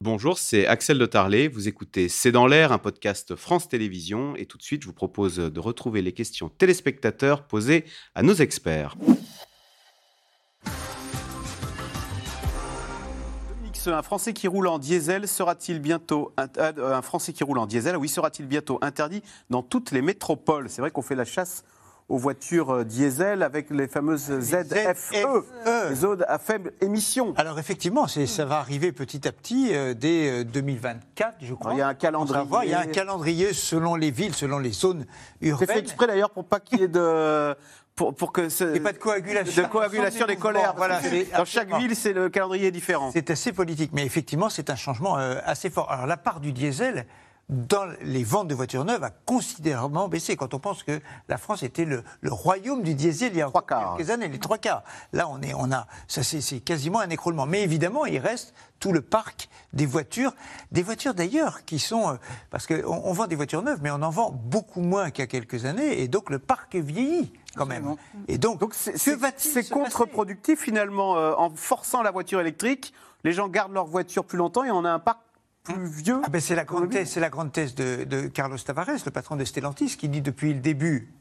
Bonjour, c'est Axel de Tarlet. Vous écoutez C'est dans l'air, un podcast France Télévisions. Et tout de suite, je vous propose de retrouver les questions téléspectateurs posées à nos experts. un Français qui roule en diesel sera-t-il bientôt euh, un Français qui roule en diesel Oui, sera-t-il bientôt interdit dans toutes les métropoles? C'est vrai qu'on fait la chasse aux voitures euh, diesel avec les fameuses ZFE, e. les zones à faible émission. Alors effectivement, ça va arriver petit à petit euh, dès 2024, je crois. il y a un calendrier. il y a un calendrier selon les villes, selon les zones urbaines. C'est fait exprès d'ailleurs pour pas qu'il y ait de pour, pour que ce, et pas de coagulation, de coagulation des, colères. Voilà, dans chaque ville, c'est le calendrier différent. C'est assez politique, mais effectivement, c'est un changement euh, assez fort. Alors la part du diesel dans les ventes de voitures neuves a considérablement baissé. Quand on pense que la France était le, royaume du diesel il y a quelques années, les trois quarts. Là, on est, on a, ça c'est quasiment un écroulement. Mais évidemment, il reste tout le parc des voitures, des voitures d'ailleurs qui sont, euh, parce qu'on on vend des voitures neuves, mais on en vend beaucoup moins qu'il y a quelques années, et donc le parc vieillit quand même. Et donc, c'est contre-productif finalement, euh, en forçant la voiture électrique, les gens gardent leur voiture plus longtemps et on a un parc vieux. Ah ben c'est la grande thèse, c'est la grande thèse de, Carlos Tavares, le patron de Stellantis, qui dit depuis le début.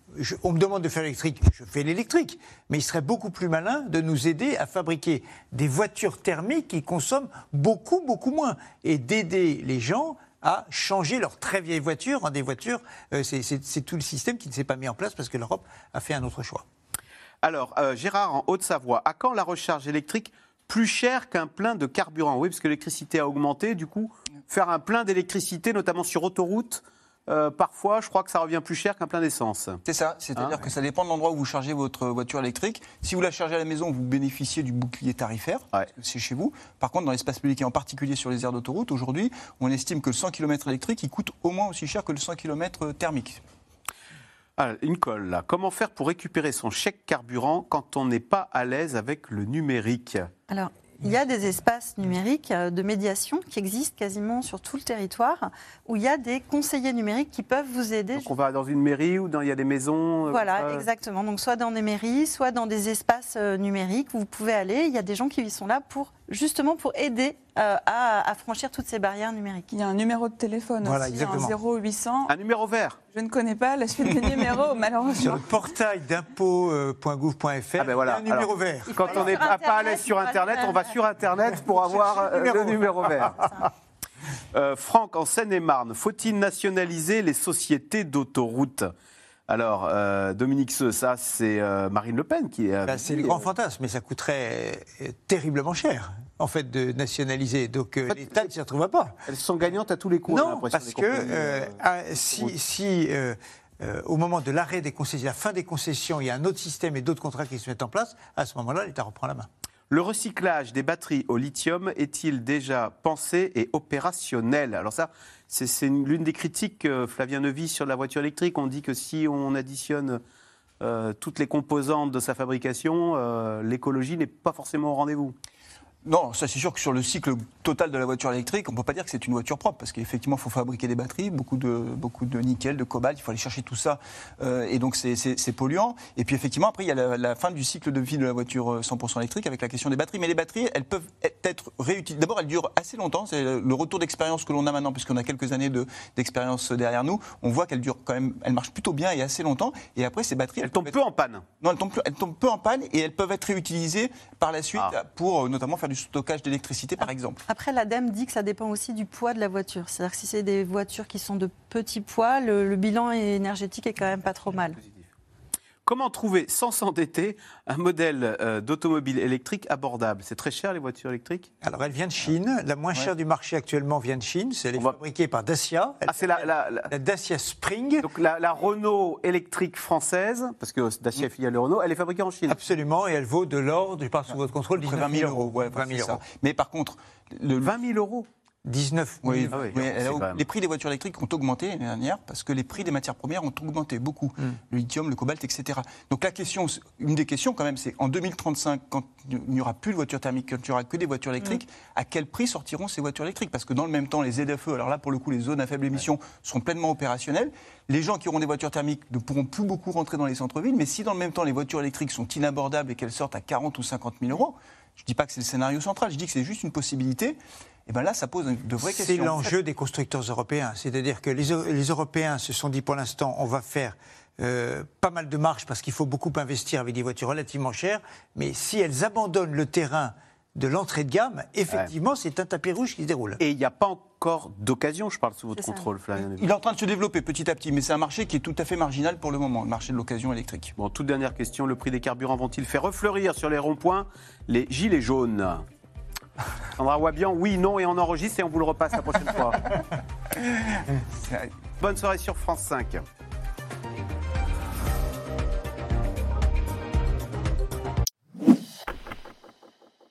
on me demande de faire l'électrique, je fais l'électrique, mais il serait beaucoup plus malin de nous aider à fabriquer des voitures thermiques qui consomment beaucoup, beaucoup moins et d'aider les gens à changer leurs très vieilles voitures en des voitures. Euh, c'est tout le système qui ne s'est pas mis en place parce que l'Europe a fait un autre choix. Alors, euh, Gérard, en Haute-Savoie, à quand la recharge électrique plus cher qu'un plein de carburant Oui, parce que l'électricité a augmenté. Du coup, faire un plein d'électricité, notamment sur autoroute, euh, parfois, je crois que ça revient plus cher qu'un plein d'essence. C'est ça, c'est-à-dire hein que ça dépend de l'endroit où vous chargez votre voiture électrique. Si vous la chargez à la maison, vous bénéficiez du bouclier tarifaire, c'est chez vous. Par contre, dans l'espace public et en particulier sur les aires d'autoroute, aujourd'hui, on estime que le 100 km électrique, il coûte au moins aussi cher que le 100 km thermique. Ah, une colle là. Comment faire pour récupérer son chèque carburant quand on n'est pas à l'aise avec le numérique Alors, il y a des espaces numériques euh, de médiation qui existent quasiment sur tout le territoire, où il y a des conseillers numériques qui peuvent vous aider. Donc on va dans une mairie ou dans, il y a des maisons euh, Voilà, exactement. Donc soit dans des mairies, soit dans des espaces euh, numériques où vous pouvez aller. Il y a des gens qui sont là pour justement pour aider à, franchir toutes ces barrières numériques. Il y a un numéro de téléphone voilà, aussi, un 0800. Un numéro vert Je ne connais pas la suite des numéros, malheureusement. Sur le portail d'impôts.gouv.fr, ah ben voilà. il y a un numéro vert. Quand on n'est pas à l'aise sur Internet, on va sur Internet pour avoir euh, le numéro vert. Euh, Franck, en Seine-et-Marne, faut-il nationaliser les sociétés d'autoroutes? Alors, euh, Dominique Seux, ça, c'est Marine Le Pen qui est. Bah, c'est le grand fantasme, mais ça coûterait terriblement cher, en fait, de nationaliser. Donc, l'État ne s'y retrouvera pas. Elles sont gagnantes à tous les coups. Non, parce que ah, si, si au moment de l'arrêt des concessions, la fin des concessions, il y a un autre système et d'autres contrats qui se mettent en place, à ce moment-là, l'État reprend la main. Le recyclage des batteries au lithium est-il déjà pensé et opérationnel? Alors ça, c'est l'une des critiques, euh, Flavien Neuvy, sur la voiture électrique. On dit que si on additionne euh, toutes les composantes de sa fabrication, euh, l'écologie n'est pas forcément au rendez-vous. Non, ça c'est sûr que sur le cycle total de la voiture électrique, on ne peut pas dire que c'est une voiture propre, parce qu'effectivement, il faut fabriquer des batteries, beaucoup de, beaucoup de nickel, de cobalt, il faut aller chercher tout ça, euh, et donc c'est polluant. Et puis effectivement, après, il y a la, fin du cycle de vie de la voiture 100% euh, électrique avec la question des batteries. Mais les batteries, elles peuvent être réutilisées. D'abord, elles durent assez longtemps, c'est le retour d'expérience que l'on a maintenant, puisqu'on a quelques années d'expérience derrière nous. On voit qu'elles durent quand même, elles marchent plutôt bien et assez longtemps. Et après, ces batteries. Elles, tombent peu en panne Non, elles tombent, elles tombent peu en panne et elles peuvent être réutilisées par la suite ah. pour euh, notamment faire du stockage d'électricité, par exemple. Après, l'ADEME dit que ça dépend aussi du poids de la voiture. C'est-à-dire que si c'est des voitures qui sont de petits poids, le bilan énergétique est quand même pas trop mal. Comment trouver, sans s'endetter, un modèle euh, d'automobile électrique abordable? C'est très cher les voitures électriques? Alors elle vient de Chine. La moins chère du marché actuellement vient de Chine. C'est est fabriquée par Dacia. ah, c'est la, Dacia Spring. Donc la, Renault électrique française, parce que Dacia est filiale de Renault, elle est fabriquée en Chine. Absolument, et elle vaut de l'ordre, je parle sous votre contrôle, 20 000 euros. Ouais, 20 000 euros. Mais par contre, le 20 000 euros? 19 oui, ah Les prix des voitures électriques ont augmenté l'année dernière parce que les prix des matières premières ont augmenté beaucoup. Hmm. Le lithium, le cobalt, etc. Donc la question, une des questions quand même, c'est en 2035, quand il n'y aura plus de voitures thermiques, quand il n'y aura que des voitures électriques, hmm. à quel prix sortiront ces voitures électriques? Parce que dans le même temps, les ZFE, alors là pour le coup, les zones à faible émission sont pleinement opérationnelles. Les gens qui auront des voitures thermiques ne pourront plus beaucoup rentrer dans les centres-villes, mais si dans le même temps les voitures électriques sont inabordables et qu'elles sortent à 40 ou 50 000 euros, je ne dis pas que c'est le scénario central, je dis que c'est juste une possibilité. Et bien là, ça pose de vraies questions. C'est l'enjeu des constructeurs européens. C'est-à-dire que les, les, Européens se sont dit pour l'instant, on va faire euh, pas mal de marge parce qu'il faut beaucoup investir avec des voitures relativement chères. Mais si elles abandonnent le terrain de l'entrée de gamme, effectivement, c'est un tapis rouge qui se déroule. Et il n'y a pas encore d'occasion, je parle sous votre contrôle, Flavien. Il est en train de se développer petit à petit, mais c'est un marché qui est tout à fait marginal pour le moment, le marché de l'occasion électrique. Bon, toute dernière question, le prix des carburants vont-ils faire refleurir sur les ronds-points les gilets jaunes? Sandra Wabian, oui, non, et on enregistre et on vous le repasse la prochaine fois. Bonne soirée sur France 5.